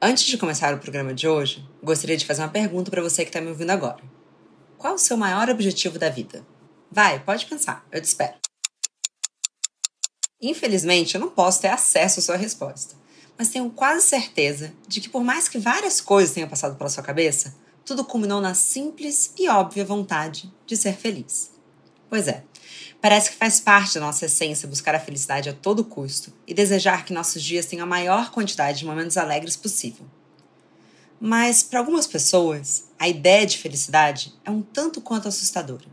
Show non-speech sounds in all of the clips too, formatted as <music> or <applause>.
Antes de começar o programa de hoje, gostaria de fazer uma pergunta para você que está me ouvindo agora. Qual o seu maior objetivo da vida? Vai, pode pensar, eu te espero. Infelizmente, eu não posso ter acesso à sua resposta, mas tenho quase certeza de que, por mais que várias coisas tenham passado pela sua cabeça, tudo culminou na simples e óbvia vontade de ser feliz. Pois é, parece que faz parte da nossa essência buscar a felicidade a todo custo e desejar que nossos dias tenham a maior quantidade de momentos alegres possível. Mas, para algumas pessoas, a ideia de felicidade é um tanto quanto assustadora.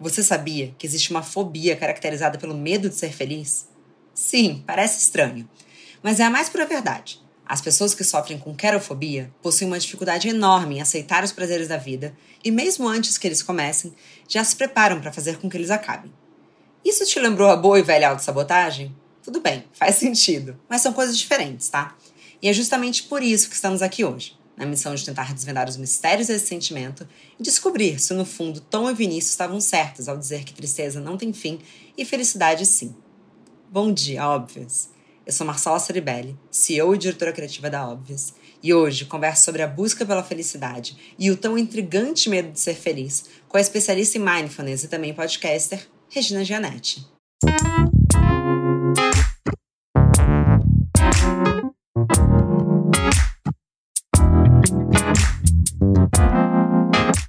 Você sabia que existe uma fobia caracterizada pelo medo de ser feliz? Sim, parece estranho, mas é a mais pura verdade. As pessoas que sofrem com querofobia possuem uma dificuldade enorme em aceitar os prazeres da vida e, mesmo antes que eles comecem, já se preparam para fazer com que eles acabem. Isso te lembrou a boa e velha autossabotagem? Tudo bem, faz sentido, mas são coisas diferentes, tá? E é justamente por isso que estamos aqui hoje, na missão de tentar desvendar os mistérios desse sentimento e descobrir se, no fundo, Tom e Vinícius estavam certos ao dizer que tristeza não tem fim e felicidade sim. Bom dia, óbvios! Eu sou Marcela Ceribelli, CEO e diretora criativa da Óbvias, e hoje converso sobre a busca pela felicidade e o tão intrigante medo de ser feliz com a especialista em mindfulness e também podcaster, Regina Gianetti.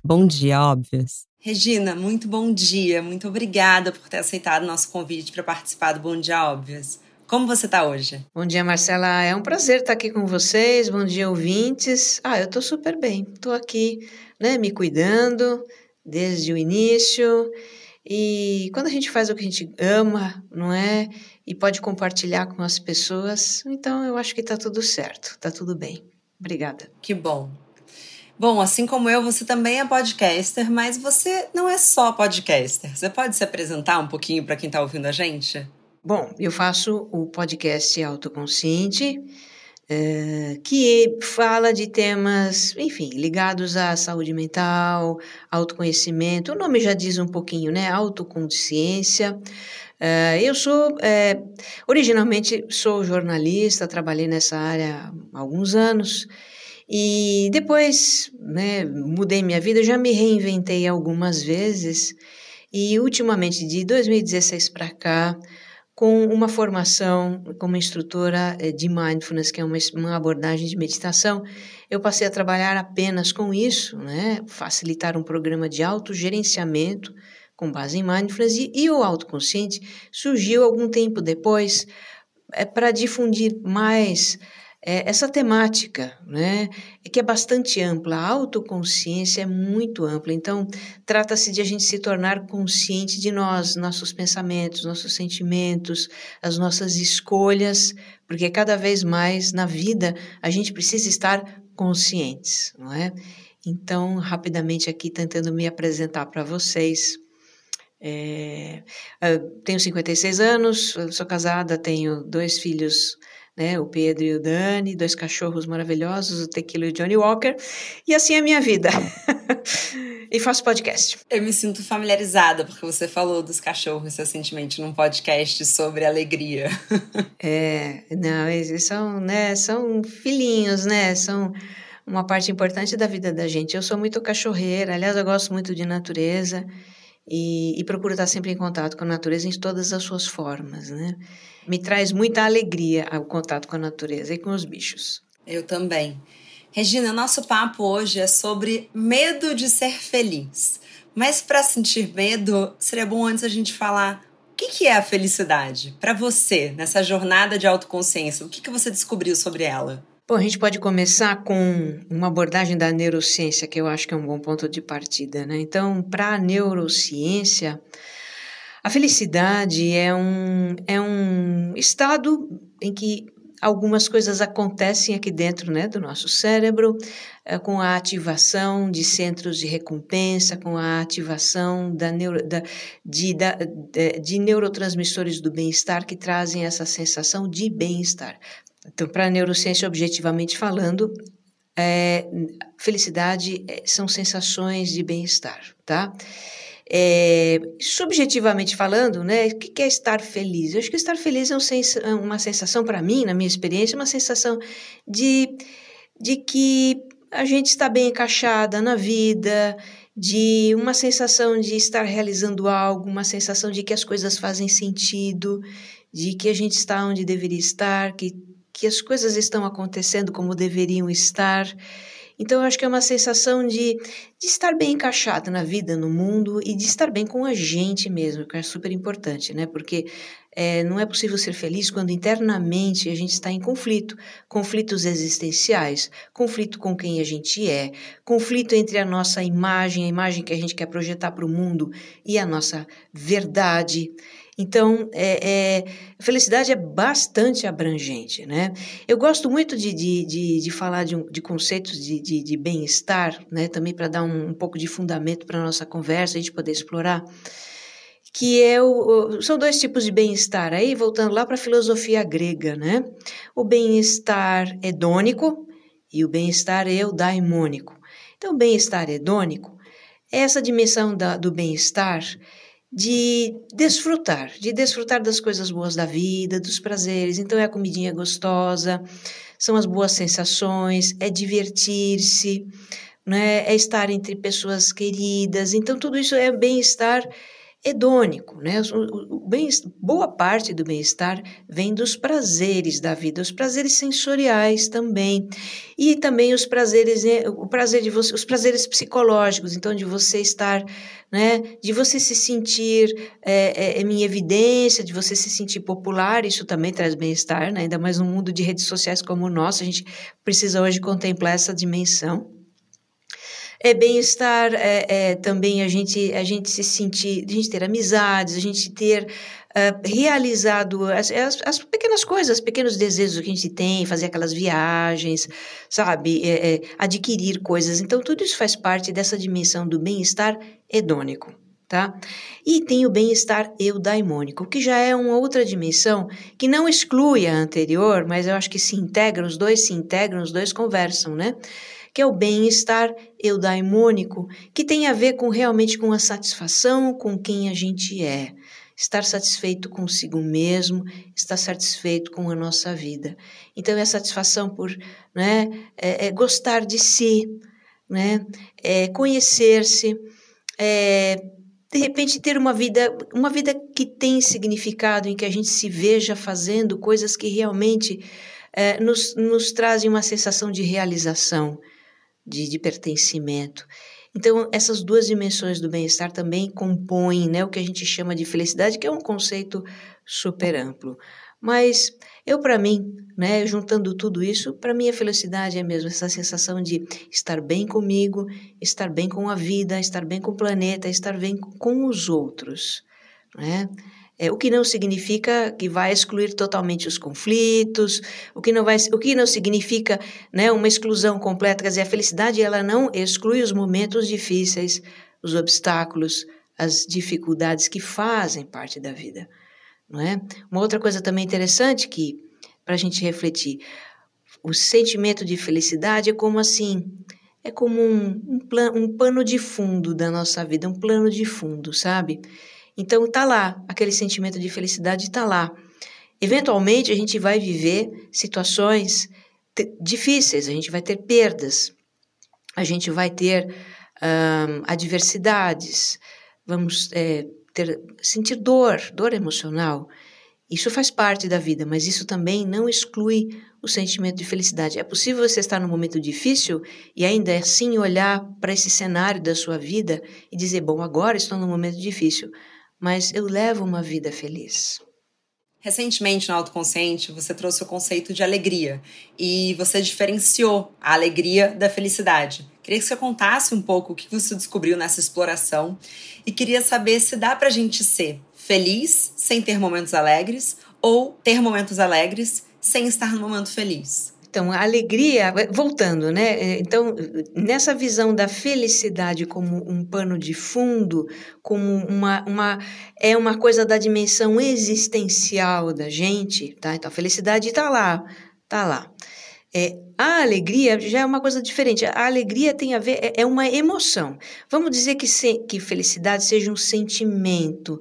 Bom dia, óbvias. Regina, muito bom dia. Muito obrigada por ter aceitado o nosso convite para participar do Bom Dia Óbvias. Como você está hoje? Bom dia, Marcela. É um prazer estar aqui com vocês. Bom dia, ouvintes. Ah, eu estou super bem. Estou aqui, né, me cuidando desde o início. E quando a gente faz o que a gente ama, não é? E pode compartilhar com as pessoas, então eu acho que está tudo certo, está tudo bem. Obrigada. Que bom. Bom, assim como eu, você também é podcaster, mas você não é só podcaster. Você pode se apresentar um pouquinho para quem está ouvindo a gente? Bom, eu faço o podcast Autoconsciente, é, que fala de temas, enfim, ligados à saúde mental, autoconhecimento. O nome já diz um pouquinho, né? Autoconsciência. É, eu sou, é, originalmente, sou jornalista, trabalhei nessa área há alguns anos. E depois, né, mudei minha vida, já me reinventei algumas vezes. E ultimamente, de 2016 para cá, com uma formação como instrutora eh, de mindfulness, que é uma, abordagem de meditação, eu passei a trabalhar apenas com isso, né? facilitar um programa de autogerenciamento com base em mindfulness, e, e o autoconsciente surgiu algum tempo depois é, para difundir mais é, essa temática, né, que é bastante ampla, a autoconsciência é muito ampla, então trata-se de a gente se tornar consciente de nós, nossos pensamentos, nossos sentimentos, as nossas escolhas, porque cada vez mais na vida a gente precisa estar conscientes, não é? Então, rapidamente aqui tentando me apresentar para vocês. É, tenho 56 anos, sou casada, tenho dois filhos né? O Pedro e o Dani, dois cachorros maravilhosos, o Tequila e o Johnny Walker. E assim é a minha vida. <laughs> e faço podcast. Eu me sinto familiarizada, porque você falou dos cachorros recentemente num podcast sobre alegria. <laughs> é, não, eles são, né, são filhinhos, né? São uma parte importante da vida da gente. Eu sou muito cachorreira, aliás, eu gosto muito de natureza e, e procuro estar sempre em contato com a natureza em todas as suas formas, né? Me traz muita alegria o contato com a natureza e com os bichos. Eu também. Regina, nosso papo hoje é sobre medo de ser feliz. Mas para sentir medo, seria bom antes a gente falar o que, que é a felicidade para você nessa jornada de autoconsciência. O que, que você descobriu sobre ela? Bom, a gente pode começar com uma abordagem da neurociência, que eu acho que é um bom ponto de partida. Né? Então, para a neurociência, a felicidade é um, é um estado em que algumas coisas acontecem aqui dentro né, do nosso cérebro, é, com a ativação de centros de recompensa, com a ativação da neuro, da, de, da, de, de neurotransmissores do bem-estar que trazem essa sensação de bem-estar. Então, para a neurociência, objetivamente falando, é, felicidade é, são sensações de bem-estar, tá? É, subjetivamente falando, né, o que é estar feliz? Eu acho que estar feliz é uma sensação para mim, na minha experiência, uma sensação de de que a gente está bem encaixada na vida, de uma sensação de estar realizando algo, uma sensação de que as coisas fazem sentido, de que a gente está onde deveria estar, que, que as coisas estão acontecendo como deveriam estar. Então, eu acho que é uma sensação de, de estar bem encaixado na vida, no mundo e de estar bem com a gente mesmo, que é super importante, né? Porque é, não é possível ser feliz quando internamente a gente está em conflito, conflitos existenciais, conflito com quem a gente é, conflito entre a nossa imagem, a imagem que a gente quer projetar para o mundo e a nossa verdade. Então, é, é, felicidade é bastante abrangente, né? Eu gosto muito de, de, de, de falar de, de, conceitos de, de, de bem-estar, né? Também para dar um, um pouco de fundamento para a nossa conversa, a gente poder explorar que é o, são dois tipos de bem-estar. Aí, voltando lá para a filosofia grega, né? O bem-estar hedônico e o bem-estar eudaimônico. Então, o bem-estar hedônico é essa dimensão da, do bem-estar de desfrutar, de desfrutar das coisas boas da vida, dos prazeres. Então é a comidinha gostosa, são as boas sensações, é divertir-se, né? é estar entre pessoas queridas. Então tudo isso é bem-estar hedônico, né? Boa parte do bem-estar vem dos prazeres da vida, os prazeres sensoriais também, e também os prazeres, né? o prazer de você, os prazeres psicológicos, então de você estar, né? De você se sentir é, é, em evidência, de você se sentir popular, isso também traz bem-estar, né? Ainda mais num mundo de redes sociais como o nosso, a gente precisa hoje contemplar essa dimensão é bem-estar, é, é, também a gente, a gente se sentir, a gente ter amizades, a gente ter uh, realizado as, as, as, pequenas coisas, os pequenos desejos que a gente tem, fazer aquelas viagens, sabe, é, é, adquirir coisas. Então, tudo isso faz parte dessa dimensão do bem-estar hedônico. Tá? E tem o bem-estar eudaimônico, que já é uma outra dimensão que não exclui a anterior, mas eu acho que se integram, os dois se integram, os dois conversam, né? Que é o bem-estar eudaimônico, que tem a ver com realmente com a satisfação com quem a gente é. Estar satisfeito consigo mesmo, estar satisfeito com a nossa vida. Então, é a satisfação por né, é, é gostar de si, né, é conhecer-se, é, de repente ter uma vida, uma vida que tem significado, em que a gente se veja fazendo coisas que realmente é, nos, nos trazem uma sensação de realização de, de pertencimento. Então, essas duas dimensões do bem-estar também compõem né, o que a gente chama de felicidade, que é um conceito super amplo. Mas eu, para mim, né, juntando tudo isso, para mim a felicidade é mesmo essa sensação de estar bem comigo, estar bem com a vida, estar bem com o planeta, estar bem com os outros. Né? É, o que não significa que vai excluir totalmente os conflitos, o que não, vai, o que não significa né, uma exclusão completa. Quer dizer, a felicidade ela não exclui os momentos difíceis, os obstáculos, as dificuldades que fazem parte da vida. Não é? Uma outra coisa também interessante que para a gente refletir, o sentimento de felicidade é como assim, é como um, um, plan, um pano de fundo da nossa vida, um plano de fundo, sabe? Então tá lá, aquele sentimento de felicidade tá lá. Eventualmente a gente vai viver situações difíceis, a gente vai ter perdas, a gente vai ter um, adversidades, vamos é, ter, sentir dor, dor emocional. Isso faz parte da vida, mas isso também não exclui o sentimento de felicidade. É possível você estar num momento difícil e ainda assim olhar para esse cenário da sua vida e dizer: Bom, agora estou num momento difícil, mas eu levo uma vida feliz. Recentemente, no Autoconsciente, você trouxe o conceito de alegria e você diferenciou a alegria da felicidade. Queria que você contasse um pouco o que você descobriu nessa exploração e queria saber se dá pra gente ser feliz sem ter momentos alegres ou ter momentos alegres sem estar no momento feliz. Então, a alegria, voltando, né? É, então, nessa visão da felicidade como um pano de fundo, como uma, uma é uma coisa da dimensão existencial da gente, tá? Então, a felicidade está lá, tá lá. É, a alegria já é uma coisa diferente. A alegria tem a ver, é, é uma emoção. Vamos dizer que, se, que felicidade seja um sentimento.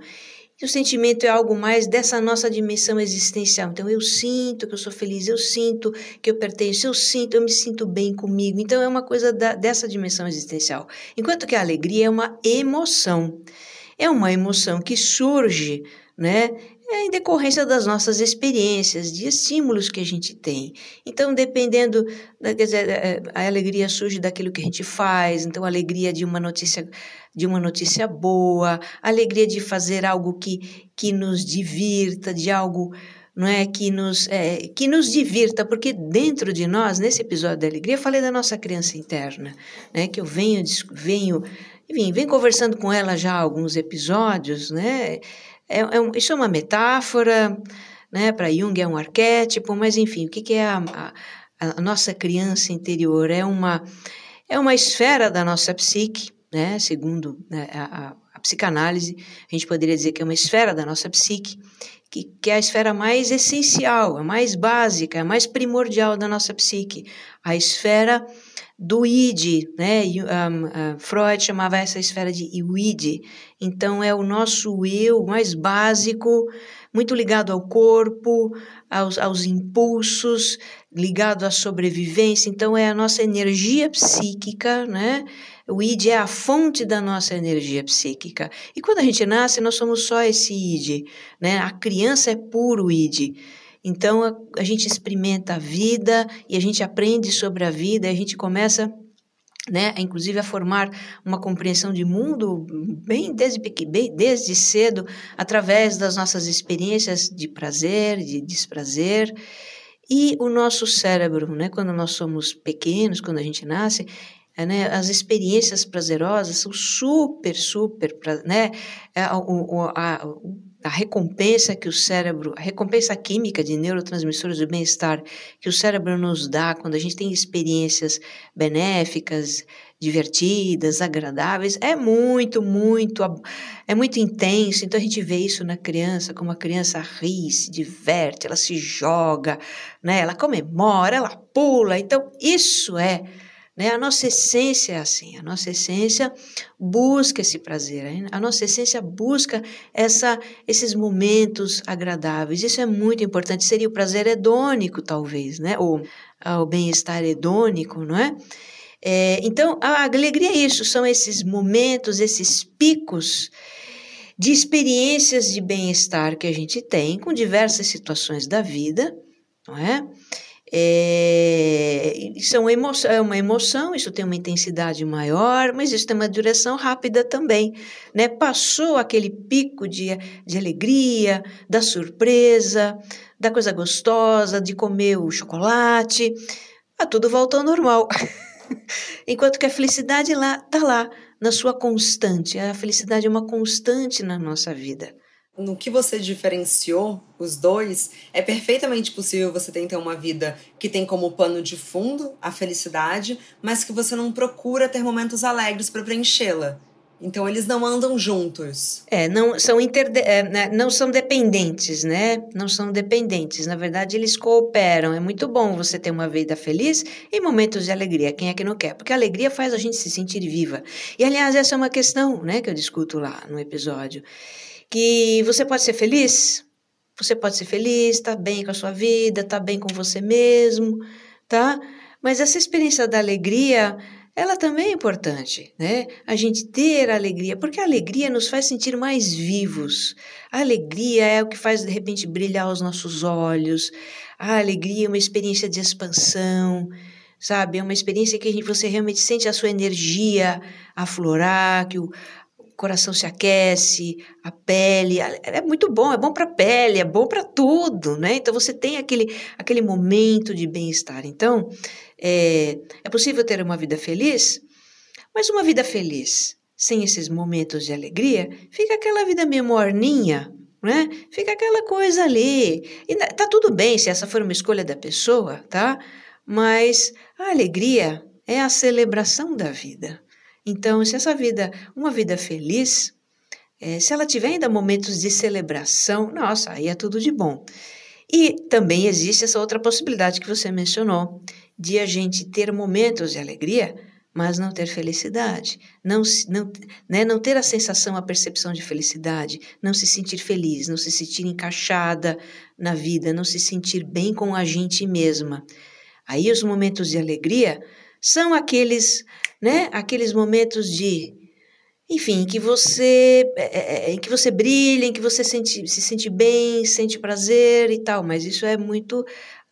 E o sentimento é algo mais dessa nossa dimensão existencial. Então, eu sinto que eu sou feliz, eu sinto que eu pertenço, eu sinto, eu me sinto bem comigo. Então, é uma coisa da, dessa dimensão existencial. Enquanto que a alegria é uma emoção. É uma emoção que surge, né? É em decorrência das nossas experiências, de estímulos que a gente tem. Então, dependendo, quer dizer, é, a alegria surge daquilo que a gente faz, então, a alegria de uma notícia de uma notícia boa, a alegria de fazer algo que, que nos divirta, de algo não é que nos é, que nos divirta, porque dentro de nós, nesse episódio da alegria, eu falei da nossa criança interna, né, que eu venho venho enfim, venho conversando com ela já há alguns episódios, né? É, é um, isso é uma metáfora, né? Para Jung é um arquétipo, mas enfim, o que, que é a, a, a nossa criança interior? É uma é uma esfera da nossa psique né, segundo né, a, a, psicanálise, a gente poderia dizer que é uma esfera da nossa psique, que, que é a esfera mais essencial, a mais básica, a mais primordial da nossa psique, a esfera do id, né? Um, Freud chamava essa esfera de id. Então é o nosso eu mais básico, muito ligado ao corpo, aos, aos impulsos, ligado à sobrevivência. Então é a nossa energia psíquica, né? O id é a fonte da nossa energia psíquica. E quando a gente nasce, nós somos só esse id, né? A criança é puro id. Então a, a gente experimenta a vida e a gente aprende sobre a vida, e a gente começa né, inclusive a formar uma compreensão de mundo bem desde, bem desde cedo, através das nossas experiências de prazer, de desprazer. E o nosso cérebro, né, quando nós somos pequenos, quando a gente nasce, né, as experiências prazerosas são super, super, né, é, a, a, a recompensa que o cérebro, a recompensa química de neurotransmissores do bem-estar que o cérebro nos dá quando a gente tem experiências benéficas, divertidas, agradáveis, é muito, muito, é muito intenso. Então a gente vê isso na criança, como a criança ri, se diverte, ela se joga, né? Ela comemora, ela pula. Então isso é né? A nossa essência é assim, a nossa essência busca esse prazer, a nossa essência busca essa, esses momentos agradáveis. Isso é muito importante. Seria o prazer hedônico, talvez, né? ou o bem-estar hedônico, não é? é? Então, a alegria é isso, são esses momentos, esses picos de experiências de bem-estar que a gente tem com diversas situações da vida, não é? É, isso é uma, emoção, é uma emoção, isso tem uma intensidade maior, mas isso tem uma duração rápida também. Né? Passou aquele pico de, de alegria, da surpresa, da coisa gostosa, de comer o chocolate, a tudo volta ao normal. <laughs> Enquanto que a felicidade lá está lá, na sua constante. A felicidade é uma constante na nossa vida no que você diferenciou os dois, é perfeitamente possível você ter então uma vida que tem como pano de fundo a felicidade, mas que você não procura ter momentos alegres para preenchê-la. Então eles não andam juntos. É, não são interde é, né, não são dependentes, né? Não são dependentes. Na verdade, eles cooperam. É muito bom você ter uma vida feliz e momentos de alegria. Quem é que não quer? Porque a alegria faz a gente se sentir viva. E aliás, essa é uma questão, né, que eu discuto lá no episódio que você pode ser feliz, você pode ser feliz, tá bem com a sua vida, tá bem com você mesmo, tá? Mas essa experiência da alegria, ela também é importante, né? A gente ter alegria, porque a alegria nos faz sentir mais vivos. A alegria é o que faz de repente brilhar os nossos olhos. A alegria é uma experiência de expansão, sabe? É uma experiência que você realmente sente a sua energia aflorar, que o, coração se aquece, a pele, é muito bom, é bom para a pele, é bom para tudo, né? Então você tem aquele, aquele momento de bem-estar. Então, é, é possível ter uma vida feliz, mas uma vida feliz sem esses momentos de alegria, fica aquela vida meio morninha, né? Fica aquela coisa ali. E tá tudo bem se essa for uma escolha da pessoa, tá? Mas a alegria é a celebração da vida. Então, se essa vida, uma vida feliz, é, se ela tiver ainda momentos de celebração, nossa, aí é tudo de bom. E também existe essa outra possibilidade que você mencionou, de a gente ter momentos de alegria, mas não ter felicidade, não, não, né, não ter a sensação, a percepção de felicidade, não se sentir feliz, não se sentir encaixada na vida, não se sentir bem com a gente mesma. Aí os momentos de alegria são aqueles, né, aqueles momentos de enfim, que você é, é, é, em que você brilha, em que você sente, se sente bem, sente prazer e tal, mas isso é muito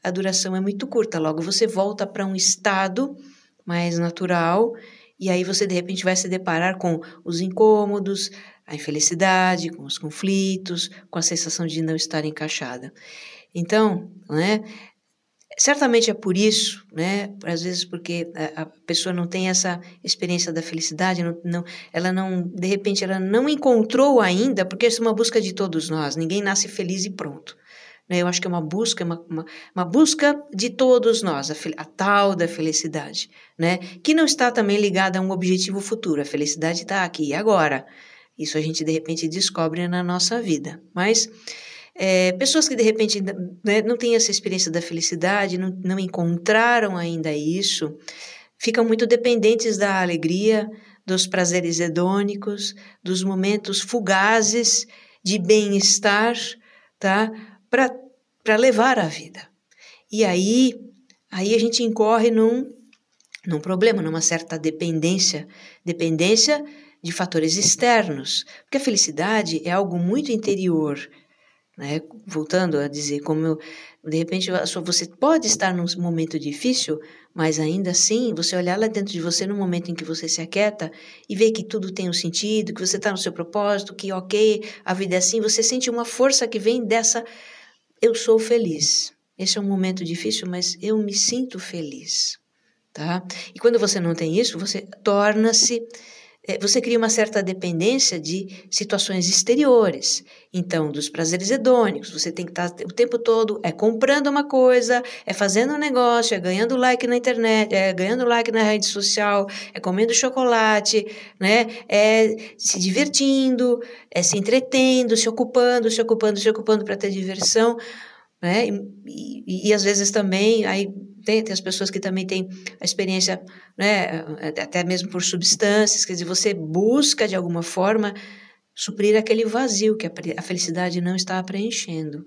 a duração é muito curta. Logo você volta para um estado mais natural e aí você de repente vai se deparar com os incômodos, a infelicidade, com os conflitos, com a sensação de não estar encaixada. Então, né, Certamente é por isso, né? Às vezes porque a, pessoa não tem essa experiência da felicidade, não, não, ela não, de repente, ela não encontrou ainda, porque isso é uma busca de todos nós. Ninguém nasce feliz e pronto. Né? Eu acho que é uma busca, uma, uma, uma busca de todos nós, a, a, tal da felicidade, né? Que não está também ligada a um objetivo futuro. A felicidade está aqui e agora. Isso a gente de repente descobre na nossa vida. Mas é, pessoas que de repente né, não têm essa experiência da felicidade, não, não encontraram ainda isso, ficam muito dependentes da alegria, dos prazeres hedônicos, dos momentos fugazes de bem-estar, tá? Para levar a vida. E aí, aí a gente incorre num, num problema, numa certa dependência, dependência de fatores externos, porque a felicidade é algo muito interior, né? Voltando a dizer, como eu, de repente você pode estar num momento difícil, mas ainda assim você olhar lá dentro de você no momento em que você se aquieta e ver que tudo tem um sentido, que você está no seu propósito, que ok, a vida é assim, você sente uma força que vem dessa eu sou feliz. Esse é um momento difícil, mas eu me sinto feliz, tá? E quando você não tem isso, você torna-se você cria uma certa dependência de situações exteriores. Então, dos prazeres hedônicos, você tem que estar o tempo todo é comprando uma coisa, é fazendo um negócio, é ganhando like na internet, é ganhando like na rede social, é comendo chocolate, né? É se divertindo, é se entretendo, se ocupando, se ocupando, se ocupando para ter diversão, né? E, e, e às vezes também aí tem, tem as pessoas que também têm a experiência, né, até mesmo por substâncias, quer dizer, você busca de alguma forma suprir aquele vazio que a, a felicidade não está preenchendo.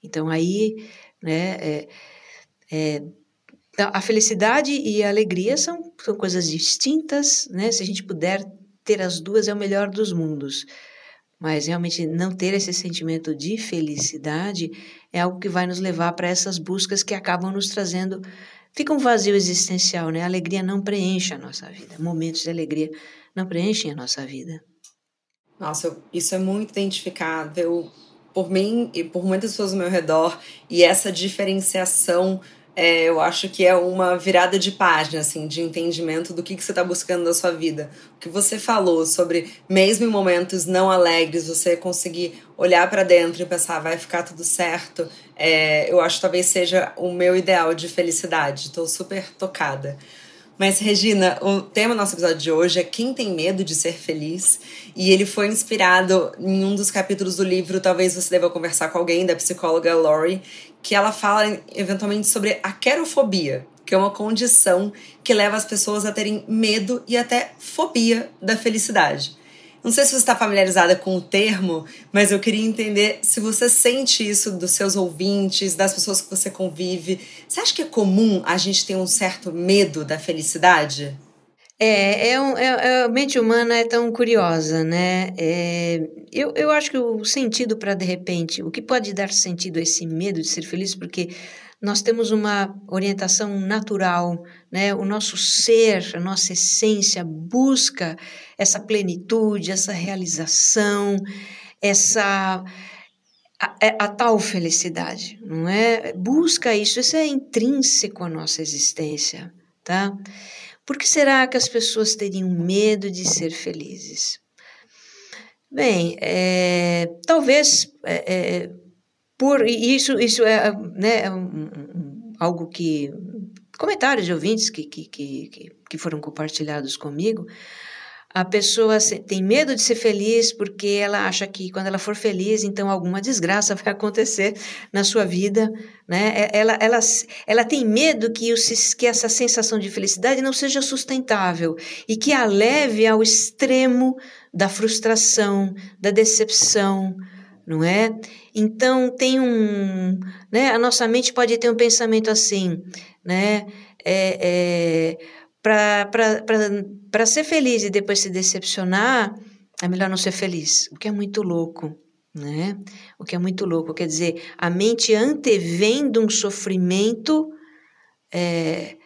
Então aí, né, é, é, a felicidade e a alegria são, são coisas distintas, né? Se a gente puder ter as duas é o melhor dos mundos. Mas realmente não ter esse sentimento de felicidade é algo que vai nos levar para essas buscas que acabam nos trazendo. Fica um vazio existencial, né? A alegria não preenche a nossa vida. Momentos de alegria não preenchem a nossa vida. Nossa, isso é muito identificável por mim e por muitas pessoas ao meu redor. E essa diferenciação é, eu acho que é uma virada de página, assim, de entendimento do que, que você está buscando na sua vida. O que você falou sobre, mesmo em momentos não alegres, você conseguir olhar para dentro e pensar, vai ficar tudo certo, é, eu acho que talvez seja o meu ideal de felicidade. Estou super tocada. Mas, Regina, o tema do nosso episódio de hoje é Quem tem medo de ser feliz? E ele foi inspirado em um dos capítulos do livro Talvez Você Deva Conversar com Alguém, da psicóloga Laurie, que ela fala eventualmente sobre a querofobia, que é uma condição que leva as pessoas a terem medo e até fobia da felicidade. Não sei se você está familiarizada com o termo, mas eu queria entender se você sente isso dos seus ouvintes, das pessoas que você convive. Você acha que é comum a gente ter um certo medo da felicidade? É, é, um, é, a mente humana é tão curiosa, né? É, eu, eu acho que o sentido para, de repente, o que pode dar sentido a esse medo de ser feliz, porque nós temos uma orientação natural, né? O nosso ser, a nossa essência busca essa plenitude, essa realização, essa a, é, a, tal felicidade, não é? Busca isso, isso é intrínseco à nossa existência, tá? Por que será que as pessoas teriam medo de ser felizes? Bem, é, talvez é, é por isso isso é né, um, algo que comentários de ouvintes que, que, que, que foram compartilhados comigo. A pessoa tem medo de ser feliz porque ela acha que quando ela for feliz, então alguma desgraça <laughs> vai acontecer na sua vida, né? Ela, ela, ela tem medo que, o, que essa sensação de felicidade não seja sustentável e que a leve ao extremo da frustração, da decepção, não é? Então tem um, né? A nossa mente pode ter um pensamento assim, né? É, é, para ser feliz e depois se decepcionar, é melhor não ser feliz, o que é muito louco, né? O que é muito louco, quer dizer, a mente antevendo um sofrimento, é,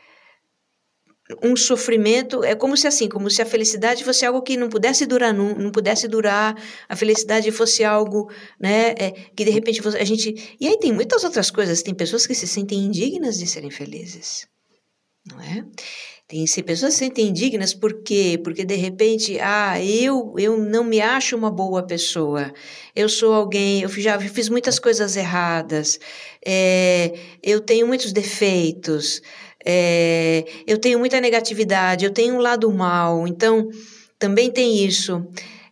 um sofrimento, é como se assim, como se a felicidade fosse algo que não pudesse durar, não, não pudesse durar, a felicidade fosse algo, né, é, que de repente a gente... E aí tem muitas outras coisas, tem pessoas que se sentem indignas de serem felizes, não é? Tem se pessoas se sentem indignas por quê? Porque de repente, ah, eu eu não me acho uma boa pessoa. Eu sou alguém, eu já fiz muitas coisas erradas. É, eu tenho muitos defeitos. É, eu tenho muita negatividade. Eu tenho um lado mal. Então também tem isso.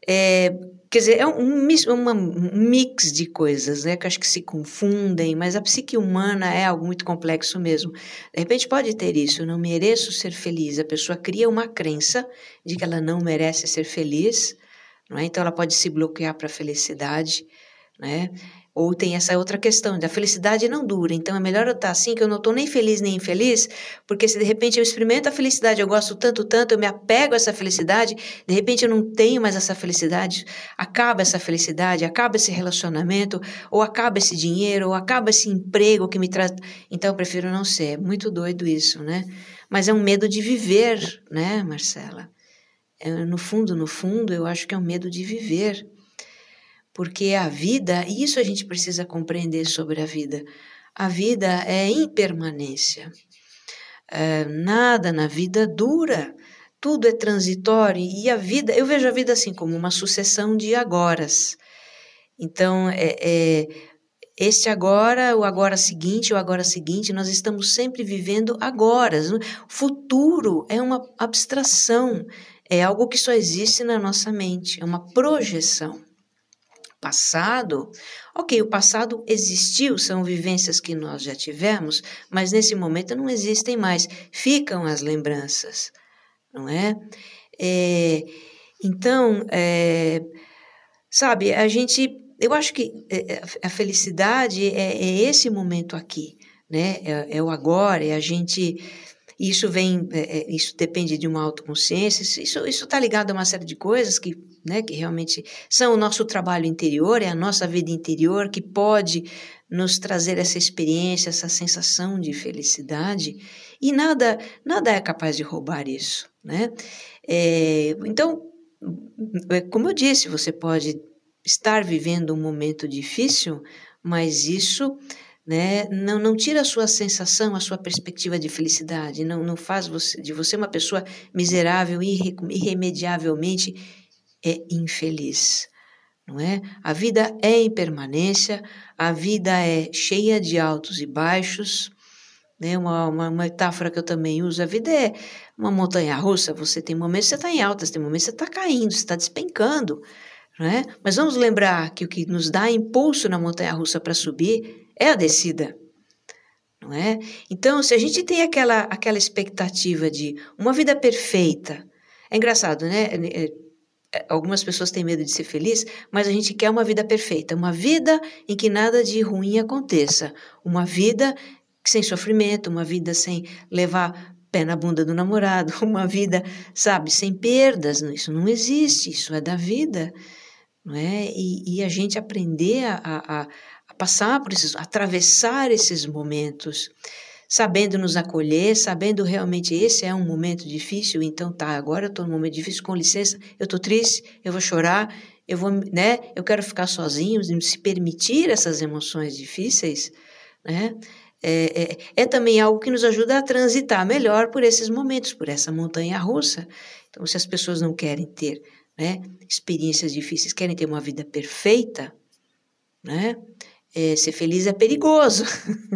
É, Quer dizer, é um, uma, um mix de coisas, né? Que acho que se confundem, mas a psique humana é algo muito complexo mesmo. De repente pode ter isso, eu não mereço ser feliz. A pessoa cria uma crença de que ela não merece ser feliz, não é? Então ela pode se bloquear para a felicidade, né? Ou tem essa outra questão, da felicidade não dura, então é melhor eu estar assim, que eu não estou nem feliz nem infeliz, porque se de repente eu experimento a felicidade, eu gosto tanto, tanto, eu me apego a essa felicidade, de repente eu não tenho mais essa felicidade, acaba essa felicidade, acaba esse relacionamento, ou acaba esse dinheiro, ou acaba esse emprego que me traz. Então eu prefiro não ser. É muito doido isso, né? Mas é um medo de viver, né, Marcela? É, no fundo, no fundo, eu acho que é um medo de viver porque a vida, e isso a gente precisa compreender sobre a vida, a vida é impermanência. É, nada na vida dura, tudo é transitório e a vida, eu vejo a vida assim como uma sucessão de agoras. Então, é, é este agora, o agora seguinte, o agora seguinte, nós estamos sempre vivendo agora. O futuro é uma abstração, é algo que só existe na nossa mente, é uma projeção passado, ok, o passado existiu, são vivências que nós já tivemos, mas nesse momento não existem mais, ficam as lembranças, não é? é então, é, sabe, a gente, eu acho que é, é, a felicidade é, é esse momento aqui, né? É, é, o agora, é a gente. Isso vem, isso depende de uma autoconsciência, isso está ligado a uma série de coisas que né, que realmente são o nosso trabalho interior, é a nossa vida interior que pode nos trazer essa experiência, essa sensação de felicidade, e nada, nada é capaz de roubar isso, né? É, então, é, como eu disse, você pode estar vivendo um momento difícil, mas isso né, não, não tira a sua sensação, a sua perspectiva de felicidade, não, não faz você, de você uma pessoa miserável, irre, irremediavelmente é infeliz, não é? A vida é impermanência, a vida é cheia de altos e baixos, né? Uma, uma, metáfora que eu também uso, a vida é uma montanha russa, você tem momentos que você está em altas, tem momentos que você está caindo, você está despencando, não é? Mas vamos lembrar que o que nos dá impulso na montanha russa para subir é a descida, não é? Então, se a gente tem aquela, aquela expectativa de uma vida perfeita, é engraçado, né? Algumas pessoas têm medo de ser feliz, mas a gente quer uma vida perfeita, uma vida em que nada de ruim aconteça, uma vida sem sofrimento, uma vida sem levar pé na bunda do namorado, <laughs> uma vida, sabe, sem perdas. Isso não existe, isso é da vida, não é? E, e a gente aprender a, a, a passar por esses, atravessar esses momentos sabendo nos acolher, sabendo realmente esse é um momento difícil, então tá, agora eu estou num momento difícil, com licença, eu estou triste, eu vou chorar, eu vou, né, eu quero ficar sozinho, se permitir essas emoções difíceis, né, é, é, é, também algo que nos ajuda a transitar melhor por esses momentos, por essa montanha russa. Então, se as pessoas não querem ter né, experiências difíceis, querem ter uma vida perfeita, né, é, ser feliz é perigoso,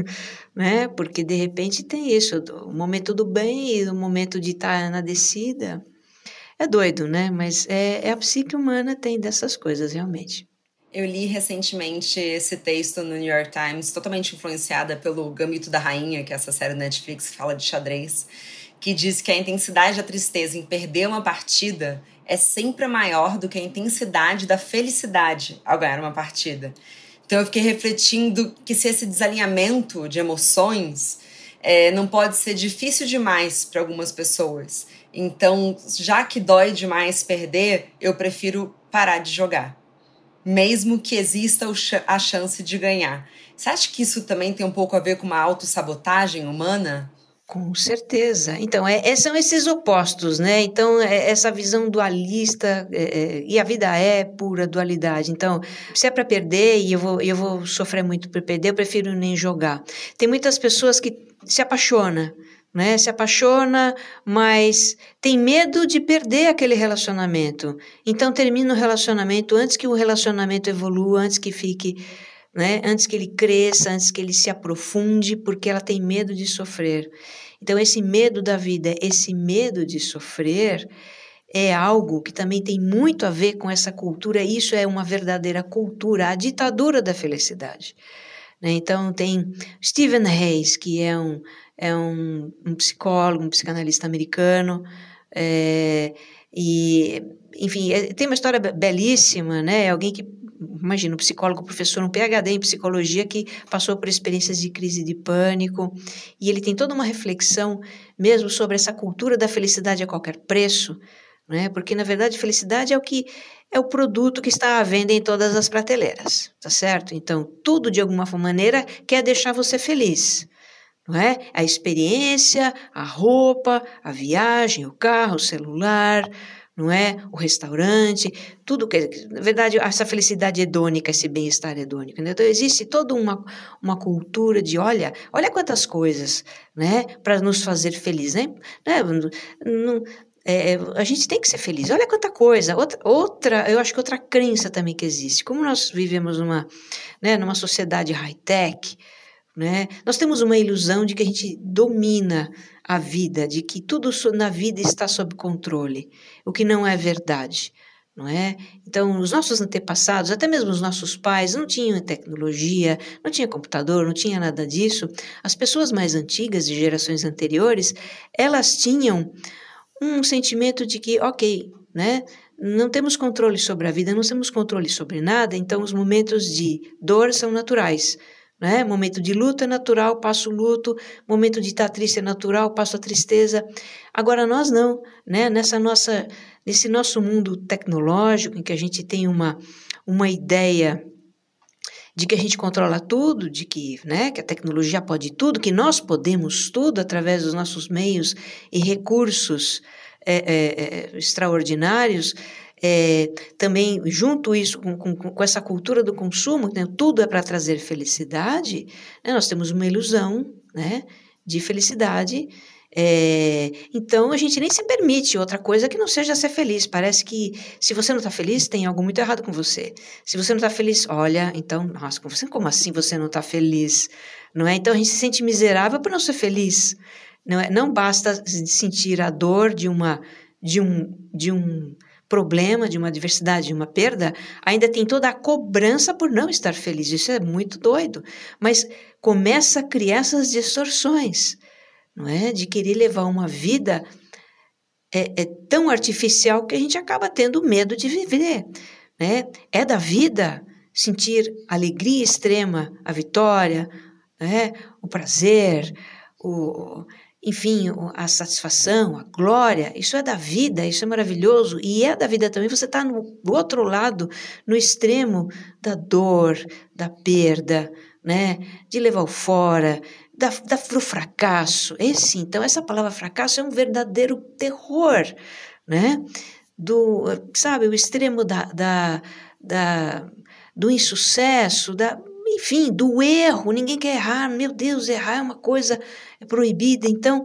<laughs> né? Porque de repente tem isso, o momento do bem e o momento de estar na descida. É doido, né? Mas é, é a psique humana tem dessas coisas, realmente. Eu li recentemente esse texto no New York Times, totalmente influenciada pelo Gambito da Rainha, que é essa série Netflix que fala de xadrez, que diz que a intensidade da tristeza em perder uma partida é sempre maior do que a intensidade da felicidade ao ganhar uma partida. Então eu fiquei refletindo que se esse desalinhamento de emoções é, não pode ser difícil demais para algumas pessoas. Então, já que dói demais perder, eu prefiro parar de jogar, mesmo que exista a chance de ganhar. Você acha que isso também tem um pouco a ver com uma autossabotagem humana? Com certeza. Então, é, é, são esses opostos, né? Então, é, essa visão dualista, é, é e a vida é pura dualidade. Então, se é para perder e eu vou, eu vou sofrer muito por perder, eu prefiro nem jogar. Tem muitas pessoas que se apaixonam, né? Se apaixona, mas tem medo de perder aquele relacionamento. Então, termina o relacionamento antes que o relacionamento evolua, antes que fique né? Antes que ele cresça, antes que ele se aprofunde, porque ela tem medo de sofrer. Então, esse medo da vida, esse medo de sofrer, é algo que também tem muito a ver com essa cultura. Isso é uma verdadeira cultura, a ditadura da felicidade. Né? Então, tem Stephen Hayes, que é um, é um, um psicólogo, um psicanalista americano, é, e, enfim, é, tem uma história belíssima, né? Alguém que imagina, um psicólogo, professor, um PhD em psicologia que passou por experiências de crise de pânico, e ele tem toda uma reflexão mesmo sobre essa cultura da felicidade a qualquer preço, né? Porque na verdade felicidade é o que é o produto que está à venda em todas as prateleiras, tá certo? Então, tudo de alguma maneira quer deixar você feliz. Não é? A experiência, a roupa, a viagem, o carro, o celular, não é? O restaurante, tudo que, na verdade, essa felicidade hedônica, esse bem-estar hedônico. Né? Então, existe toda uma, uma cultura de, olha, olha quantas coisas, né? Para nos fazer felizes, né? Não, é, a gente tem que ser feliz. Olha quanta coisa. Outra, outra, eu acho que outra crença também que existe. Como nós vivemos numa, né, numa sociedade high-tech, né? Nós temos uma ilusão de que a gente domina a vida, de que tudo na vida está sob controle, o que não é verdade. Não é? Então, os nossos antepassados, até mesmo os nossos pais, não tinham tecnologia, não tinha computador, não tinha nada disso. As pessoas mais antigas, de gerações anteriores, elas tinham um sentimento de que, ok, né? Não temos controle sobre a vida, não temos controle sobre nada, então os momentos de dor são naturais. Né? Momento de luto é natural, passo o luto. Momento de estar triste é natural, passo a tristeza. Agora nós não, né? Nessa nossa, nesse nosso mundo tecnológico em que a gente tem uma uma ideia de que a gente controla tudo, de que, né, que a tecnologia pode tudo, que nós podemos tudo através dos nossos meios e recursos é, é, é, extraordinários, é, também junto isso com, com, com, essa cultura do consumo, né, tudo é para trazer felicidade, né, nós temos uma ilusão né, de felicidade. É, então a gente nem se permite outra coisa que não seja ser feliz. Parece que se você não está feliz, tem algo muito errado com você. Se você não está feliz, olha, então, nossa, como assim você não está feliz? Não é? Então a gente se sente miserável por não ser feliz. Não, é? não basta sentir a dor de uma de um, de um problema, de uma adversidade, de uma perda, ainda tem toda a cobrança por não estar feliz. Isso é muito doido. Mas começa a criar essas distorções, não é? De querer levar uma vida é, é tão artificial que a gente acaba tendo medo de viver, né? É da vida sentir alegria extrema, a vitória, né? o prazer, o, enfim, a satisfação, a glória, isso é da vida, isso é maravilhoso, e é da vida também. Você está no outro lado, no extremo da dor, da perda, né? de levar o fora, da, da, do fracasso. Esse, então, essa palavra fracasso é um verdadeiro terror, né? Do, sabe, o extremo da, da, da do insucesso, da, enfim, do erro. Ninguém quer errar. Meu Deus, errar é uma coisa proibida. Então,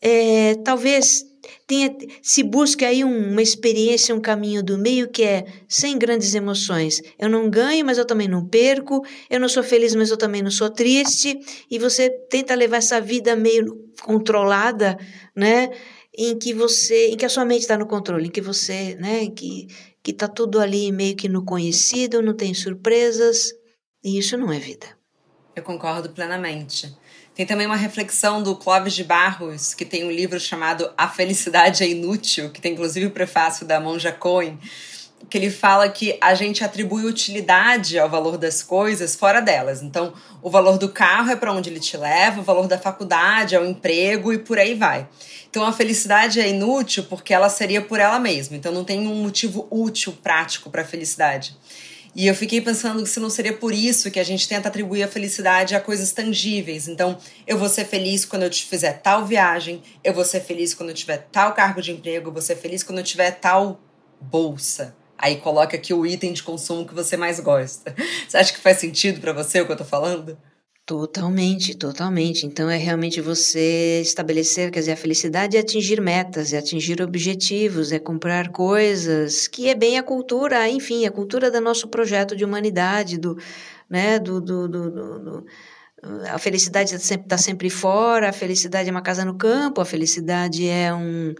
é, talvez tenha, se busque aí uma experiência, um caminho do meio que é sem grandes emoções. Eu não ganho, mas eu também não perco. Eu não sou feliz, mas eu também não sou triste. E você tenta levar essa vida meio controlada, né? em que você, em que a sua mente está no controle, em que você, né, que que está tudo ali meio que no conhecido, não tem surpresas, e isso não é vida. Eu concordo plenamente. Tem também uma reflexão do Clóvis de Barros, que tem um livro chamado A Felicidade é Inútil, que tem inclusive o prefácio da Monja Cohen, que ele fala que a gente atribui utilidade ao valor das coisas fora delas. Então, o valor do carro é para onde ele te leva, o valor da faculdade é o emprego e por aí vai. Então a felicidade é inútil porque ela seria por ela mesma. Então não tem um motivo útil, prático para a felicidade. E eu fiquei pensando que se não seria por isso que a gente tenta atribuir a felicidade a coisas tangíveis. Então, eu vou ser feliz quando eu fizer tal viagem, eu vou ser feliz quando eu tiver tal cargo de emprego, eu vou ser feliz quando eu tiver tal bolsa. Aí coloca aqui o item de consumo que você mais gosta. <laughs> Você acha que faz sentido para você o que eu tô falando? Totalmente, totalmente. Então é realmente você estabelecer, quer dizer, a felicidade é atingir metas, é atingir objetivos, é comprar coisas, que é bem a cultura, enfim, a cultura do nosso projeto de humanidade, do, né, do, do, do, do a felicidade está sempre, tá sempre fora, a felicidade é uma casa no campo, a felicidade é um,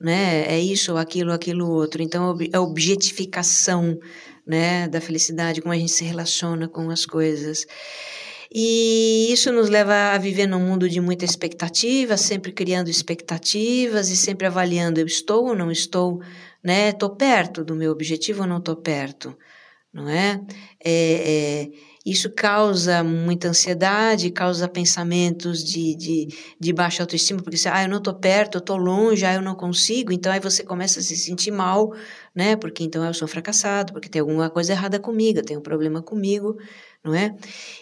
né, é isso, aquilo, aquilo outro. Então a objetificação, né, da felicidade, como a gente se relaciona com as coisas. E isso nos leva a viver num mundo de muita expectativa, sempre criando expectativas e sempre avaliando: eu estou ou não estou, né? Estou perto do meu objetivo ou não estou perto, não é? é, é isso causa muita ansiedade, causa pensamentos de, de, de baixa autoestima, porque você, ah, eu não estou perto, eu estou longe, ah, eu não consigo, então aí você começa a se sentir mal, né? Porque então eu sou fracassado, porque tem alguma coisa errada comigo, tenho um problema comigo, não é?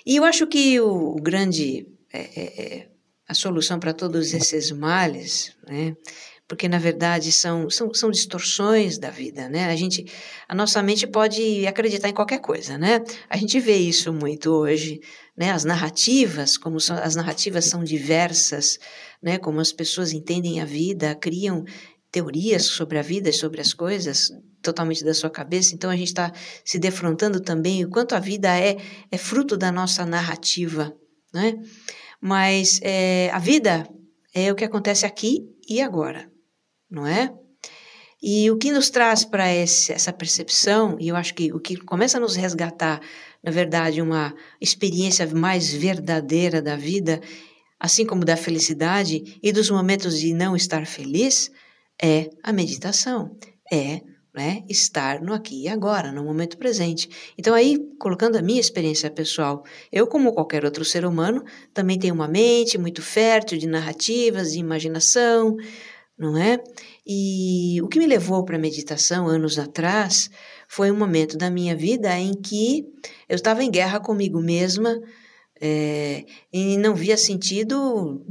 E eu acho que o, o grande, é, é, é a solução para todos esses males, né? Porque na verdade são, são, são distorções da vida, né? A gente, a nossa mente pode acreditar em qualquer coisa, né? A gente vê isso muito hoje, né? As narrativas, como são, as narrativas são diversas, né? Como as pessoas entendem a vida, criam teorias sobre a vida, sobre as coisas, totalmente da sua cabeça, então a gente está se defrontando também o quanto a vida é, é fruto da nossa narrativa, né? Mas é, a vida é o que acontece aqui e agora, não é? E o que nos traz para essa percepção, e eu acho que o que começa a nos resgatar, na verdade, uma experiência mais verdadeira da vida, assim como da felicidade e dos momentos de não estar feliz, é a meditação, é né? Estar no aqui e agora, no momento presente. Então, aí, colocando a minha experiência pessoal, eu, como qualquer outro ser humano, também tenho uma mente muito fértil de narrativas, de imaginação, não é? E o que me levou para a meditação anos atrás foi um momento da minha vida em que eu estava em guerra comigo mesma é, e não via sentido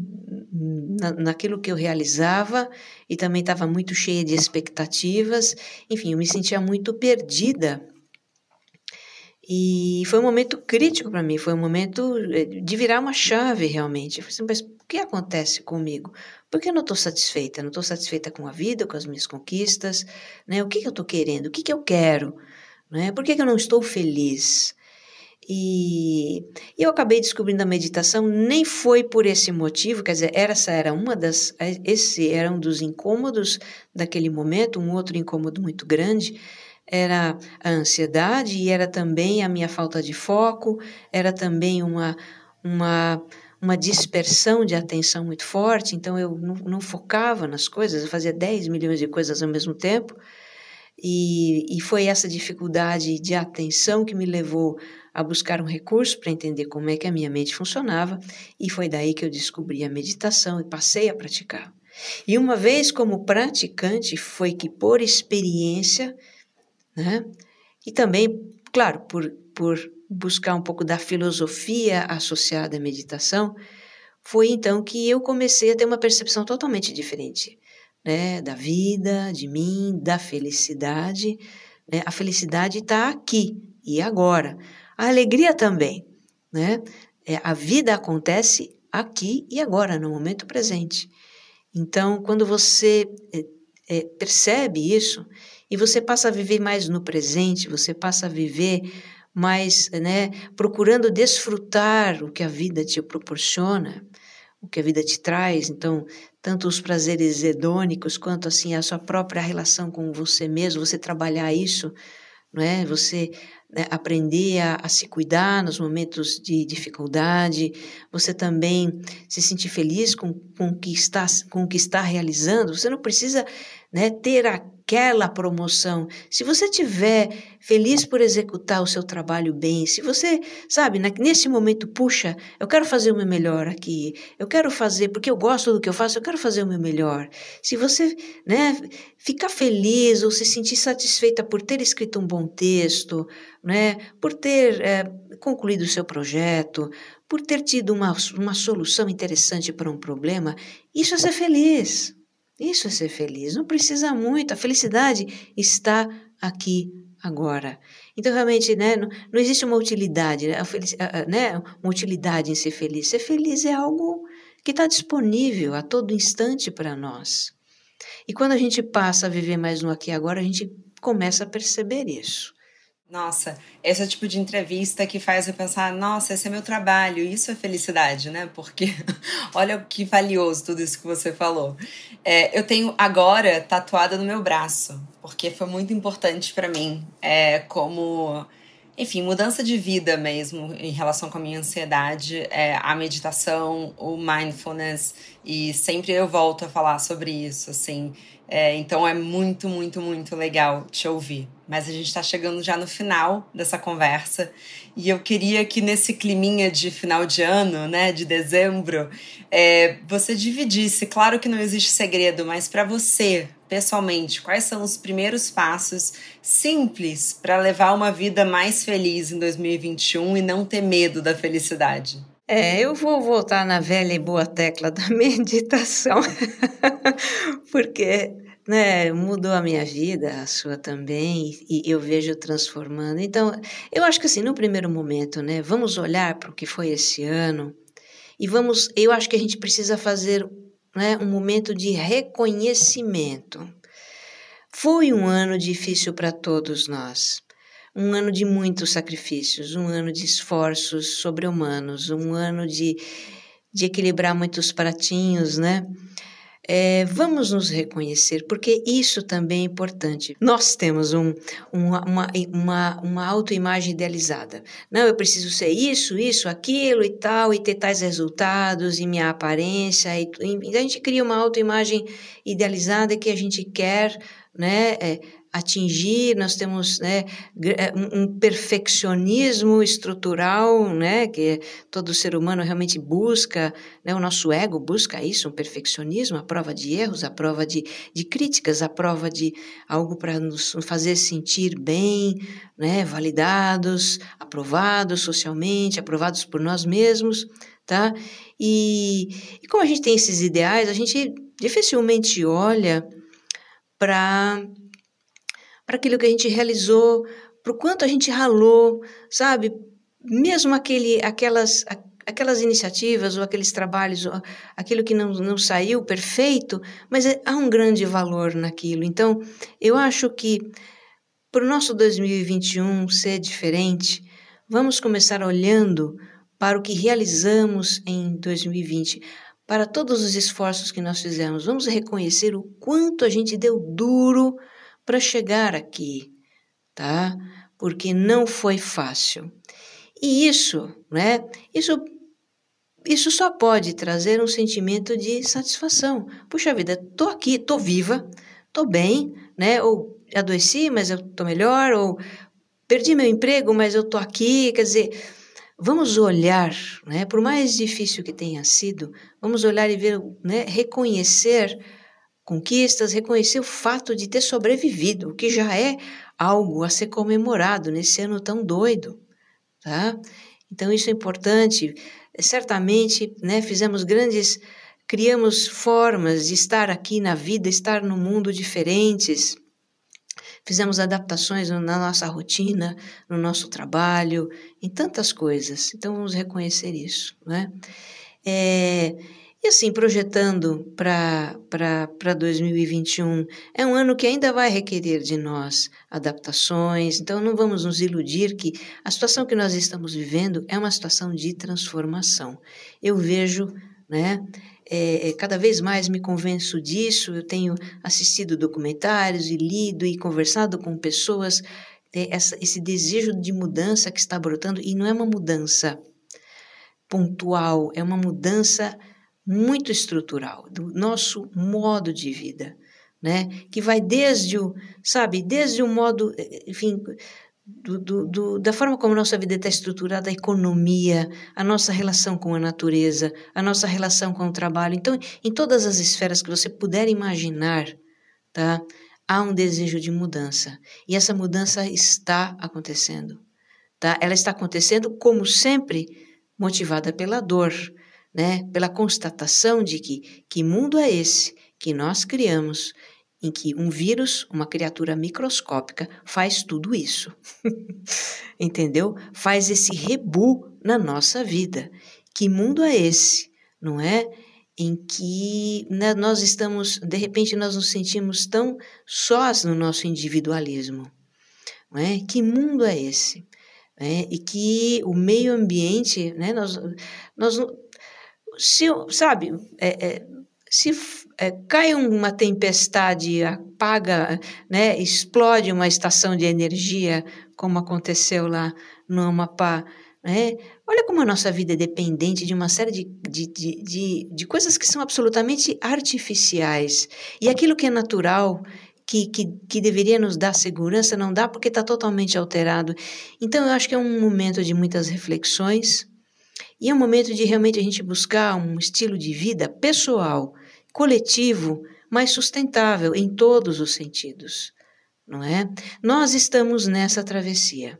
na, naquilo que eu realizava e também estava muito cheia de expectativas. Enfim, eu me sentia muito perdida. E foi um momento crítico para mim, foi um momento eh, de virar uma chave realmente. Eu falei assim, mas o que acontece comigo? Por que eu não estou satisfeita? Não estou satisfeita com a vida, com as minhas conquistas? Né? O que, que eu estou querendo? O que, que eu quero? Né? Por que, que eu não estou feliz? E eu acabei descobrindo a meditação, nem foi por esse motivo, quer dizer, essa era uma das, esse era um dos incômodos daquele momento, um outro incômodo muito grande, era a ansiedade e era também a minha falta de foco, era também uma, uma, uma dispersão de atenção muito forte, então eu não, não focava nas coisas, eu fazia 10 milhões de coisas ao mesmo tempo, e, e foi essa dificuldade de atenção que me levou a buscar um recurso para entender como é que a minha mente funcionava, e foi daí que eu descobri a meditação e passei a praticar. E uma vez como praticante, foi que por experiência, né, e também, claro, por, por buscar um pouco da filosofia associada à meditação, foi então que eu comecei a ter uma percepção totalmente diferente né, da vida, de mim, da felicidade. Né? A felicidade está aqui e agora. A alegria também, né? É, a vida acontece aqui e agora, no momento presente. Então, quando você é, é, percebe isso e você passa a viver mais no presente, você passa a viver mais, né, procurando desfrutar o que a vida te proporciona, o que a vida te traz, então, tanto os prazeres hedônicos quanto assim a sua própria relação com você mesmo, você trabalhar isso, não é? Você né, aprender a, a, se cuidar nos momentos de dificuldade, você também se sentir feliz com, com, o, que está, com o que está realizando. Você não precisa né, ter aquela promoção. Se você estiver feliz por executar o seu trabalho bem, se você, sabe, nesse momento, puxa, eu quero fazer o meu melhor aqui, eu quero fazer, porque eu gosto do que eu faço, eu quero fazer o meu melhor. Se você né, ficar feliz ou se sentir satisfeita por ter escrito um bom texto, né, por ter é, concluído o seu projeto, por ter tido uma, uma solução interessante para um problema, isso é ser feliz. Isso é ser feliz. Não precisa muito. A felicidade está aqui agora. Então, realmente, né, não, não existe uma utilidade, né, né, uma utilidade em ser feliz. Ser feliz é algo que está disponível a todo instante para nós. E quando a gente passa a viver mais no aqui e agora, a gente começa a perceber isso. Nossa, esse é o tipo de entrevista que faz eu pensar, nossa, esse é meu trabalho, isso é felicidade, né? Porque <laughs> olha que valioso tudo isso que você falou. É, eu tenho agora tatuada no meu braço, porque foi muito importante para mim, é, como, enfim, mudança de vida mesmo em relação com a minha ansiedade, é, a meditação, o mindfulness, e sempre eu volto a falar sobre isso, assim. É, então é muito, muito, muito legal te ouvir. Mas a gente está chegando já no final dessa conversa e eu queria que nesse climinha de final de ano, né, de dezembro, é, você dividisse. Claro que não existe segredo, mas para você, pessoalmente, quais são os primeiros passos simples para levar uma vida mais feliz em 2021 e não ter medo da felicidade? É, eu vou voltar na velha e boa tecla da <laughs> meditação, <laughs> porque né, mudou a minha vida, a sua também, e eu vejo transformando. Então, eu acho que assim, no primeiro momento, né, vamos olhar para o que foi esse ano e vamos, eu acho que a gente precisa fazer né, um momento de reconhecimento. Foi um ano difícil para todos nós. Um ano de muitos sacrifícios, um ano de esforços sobre-humanos, um ano de, de equilibrar muitos pratinhos, né? É, vamos nos reconhecer, porque isso também é importante. Nós temos um, uma, uma, uma, uma autoimagem idealizada. Não, eu preciso ser isso, isso, aquilo e tal, e ter tais resultados, e minha aparência. E, e a gente cria uma autoimagem idealizada que a gente quer né, é, atingir, nós temos né, é, um perfeccionismo estrutural, né, que todo ser humano realmente busca, né, o nosso ego busca isso, um perfeccionismo, a prova de erros, a prova de, de críticas, a prova de algo para nos fazer sentir bem, né, validados, aprovados socialmente, aprovados por nós mesmos, tá? E, e como a gente tem esses ideais, a gente dificilmente olha para para aquilo que a gente realizou, para o quanto a gente ralou, sabe? Mesmo aquele, aquelas, aquelas iniciativas ou aqueles trabalhos, ou aquilo que não, não saiu perfeito, mas é, há um grande valor naquilo. Então, eu acho que para o nosso 2021 ser diferente, vamos começar olhando para o que realizamos em 2020, para todos os esforços que nós fizemos. Vamos reconhecer o quanto a gente deu duro para chegar aqui, tá? Porque não foi fácil. E isso, né? Isso isso só pode trazer um sentimento de satisfação. Puxa vida, tô aqui, tô viva, tô bem, né? Ou adoeci, mas eu tô melhor, ou perdi meu emprego, mas eu tô aqui, quer dizer, vamos olhar, né? Por mais difícil que tenha sido, vamos olhar e ver, né? Reconhecer conquistas, reconhecer o fato de ter sobrevivido, o que já é algo a ser comemorado nesse ano tão doido, tá? Então isso é importante. Certamente, né, fizemos grandes, criamos formas de estar aqui na vida, estar no mundo diferentes. Fizemos adaptações na nossa rotina, no nosso trabalho, em tantas coisas. Então vamos reconhecer isso, né? É, e assim, projetando para 2021, é um ano que ainda vai requerer de nós adaptações, então não vamos nos iludir que a situação que nós estamos vivendo é uma situação de transformação. Eu vejo né? É, é, cada vez mais me convenço disso. Eu tenho assistido documentários e lido e conversado com pessoas. É, essa, esse desejo de mudança que está brotando, e não é uma mudança pontual, é uma mudança muito estrutural do nosso modo de vida, né? Que vai desde o, sabe, desde o modo, enfim, do, do, do, da forma como nossa vida está estruturada, a economia, a nossa relação com a natureza, a nossa relação com o trabalho. Então, em todas as esferas que você puder imaginar, tá? Há um desejo de mudança. E essa mudança está acontecendo, tá? Ela está acontecendo, como sempre, motivada pela dor, né? Pela constatação de que que mundo é esse que nós criamos em que um vírus, uma criatura microscópica, faz tudo isso. <laughs> Entendeu? Faz esse rebu na nossa vida. Que mundo é esse, não é? Em que né, nós estamos, de repente, nós nos sentimos tão sós no nosso individualismo. Não é? Que mundo é esse? É? E que o meio ambiente, né, nós, nós se, sabe, é, é, se é, cai uma tempestade, apaga, né, explode uma estação de energia, como aconteceu lá no Amapá, né? Olha como a nossa vida é dependente de uma série de, de, de, de, de coisas que são absolutamente artificiais. E aquilo que é natural, que, que, que deveria nos dar segurança, não dá porque está totalmente alterado. Então, eu acho que é um momento de muitas reflexões e é um momento de realmente a gente buscar um estilo de vida pessoal coletivo mais sustentável em todos os sentidos, não é? Nós estamos nessa travessia.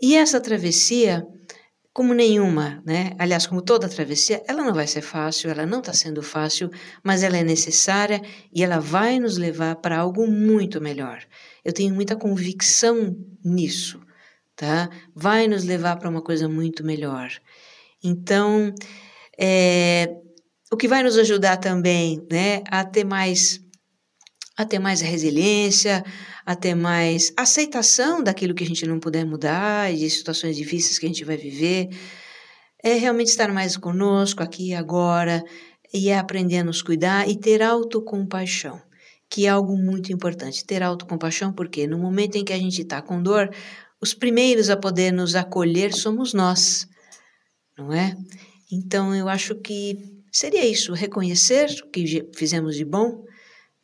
E essa travessia, como nenhuma, né? Aliás, como toda travessia, ela não vai ser fácil, ela não está sendo fácil, mas ela é necessária e ela vai nos levar para algo muito melhor. Eu tenho muita convicção nisso, tá? Vai nos levar para uma coisa muito melhor. Então, é, o que vai nos ajudar também né, a ter mais a ter mais resiliência, a ter mais aceitação daquilo que a gente não puder mudar de situações difíceis que a gente vai viver, é realmente estar mais conosco aqui e agora e é aprender a nos cuidar e ter autocompaixão, que é algo muito importante. Ter autocompaixão porque no momento em que a gente está com dor, os primeiros a poder nos acolher somos nós, não é? Então eu acho que Seria isso, reconhecer o que fizemos de bom,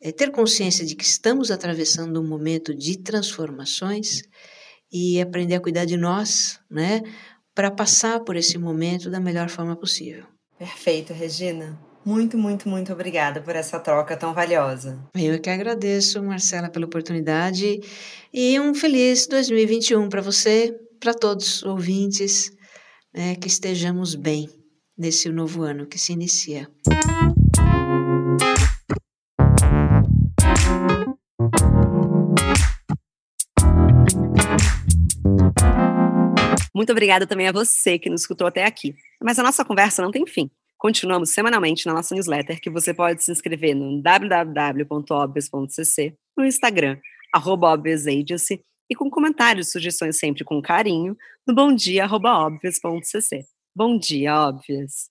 é ter consciência de que estamos atravessando um momento de transformações e aprender a cuidar de nós, né, para passar por esse momento da melhor forma possível. Perfeito, Regina. Muito, muito, muito obrigada por essa troca tão valiosa. Eu é que agradeço, Marcela, pela oportunidade e um feliz 2021 para você, para todos os ouvintes, né, que estejamos bem nesse novo ano que se inicia. Muito obrigada também a você que nos escutou até aqui. Mas a nossa conversa não tem fim. Continuamos semanalmente na nossa newsletter, que você pode se inscrever no www.obvious.cc, no Instagram, arroba e com comentários e sugestões sempre com carinho, no bomdia.obvious.cc. Bom dia, óbvias!